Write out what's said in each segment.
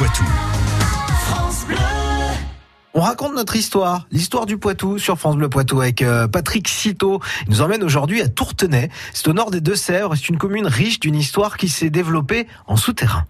Poitou. On raconte notre histoire, l'histoire du Poitou sur France Bleu Poitou avec euh, Patrick Citeau. Il nous emmène aujourd'hui à Tourtenay. C'est au nord des Deux-Sèvres. C'est une commune riche d'une histoire qui s'est développée en souterrain.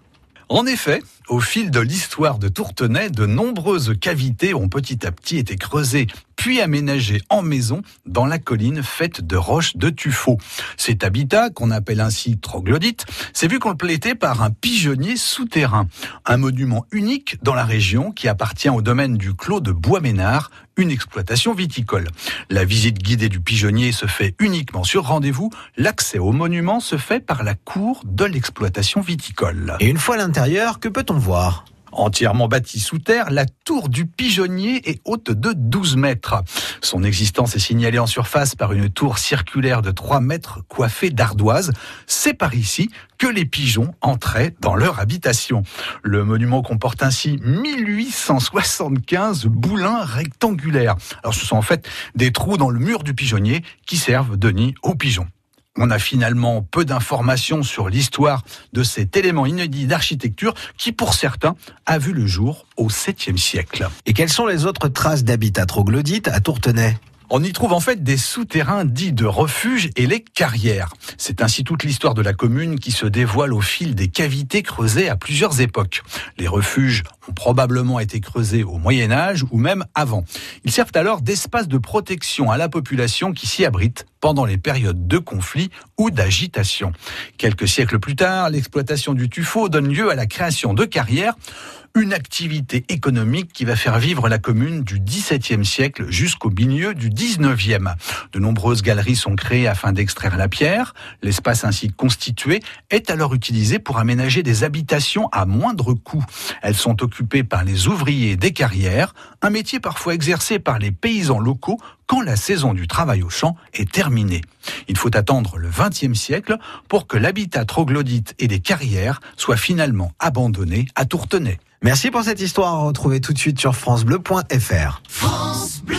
En effet, au fil de l'histoire de Tourtenay, de nombreuses cavités ont petit à petit été creusées puis aménagées en maison dans la colline faite de roches de tuffeau. Cet habitat, qu'on appelle ainsi troglodyte, s'est vu complété par un pigeonnier souterrain, un monument unique dans la région qui appartient au domaine du Clos de Bois-Ménard, une exploitation viticole. La visite guidée du pigeonnier se fait uniquement sur rendez-vous. L'accès au monument se fait par la cour de l'exploitation viticole. Et une fois à l'intérieur, que peut-on voir? Entièrement bâtie sous terre, la tour du pigeonnier est haute de 12 mètres. Son existence est signalée en surface par une tour circulaire de 3 mètres coiffée d'ardoises. C'est par ici que les pigeons entraient dans leur habitation. Le monument comporte ainsi 1875 boulins rectangulaires. Alors ce sont en fait des trous dans le mur du pigeonnier qui servent de nid aux pigeons. On a finalement peu d'informations sur l'histoire de cet élément inédit d'architecture qui, pour certains, a vu le jour au 7e siècle. Et quelles sont les autres traces d'habitat troglodyte à Tourtenay? On y trouve en fait des souterrains dits de refuge et les carrières. C'est ainsi toute l'histoire de la commune qui se dévoile au fil des cavités creusées à plusieurs époques. Les refuges ont probablement été creusés au Moyen Âge ou même avant. Ils servent alors d'espace de protection à la population qui s'y abrite pendant les périodes de conflit ou d'agitation. Quelques siècles plus tard, l'exploitation du tuffeau donne lieu à la création de carrières une activité économique qui va faire vivre la commune du XVIIe siècle jusqu'au milieu du XIXe. De nombreuses galeries sont créées afin d'extraire la pierre. L'espace ainsi constitué est alors utilisé pour aménager des habitations à moindre coût. Elles sont occupées par les ouvriers des carrières, un métier parfois exercé par les paysans locaux quand la saison du travail au champ est terminée. Il faut attendre le XXe siècle pour que l'habitat troglodyte et des carrières soient finalement abandonnés à Tourtenay. Merci pour cette histoire à retrouver tout de suite sur francebleu.fr. France Bleu.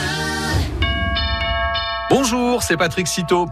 Bonjour, c'est Patrick Citeau.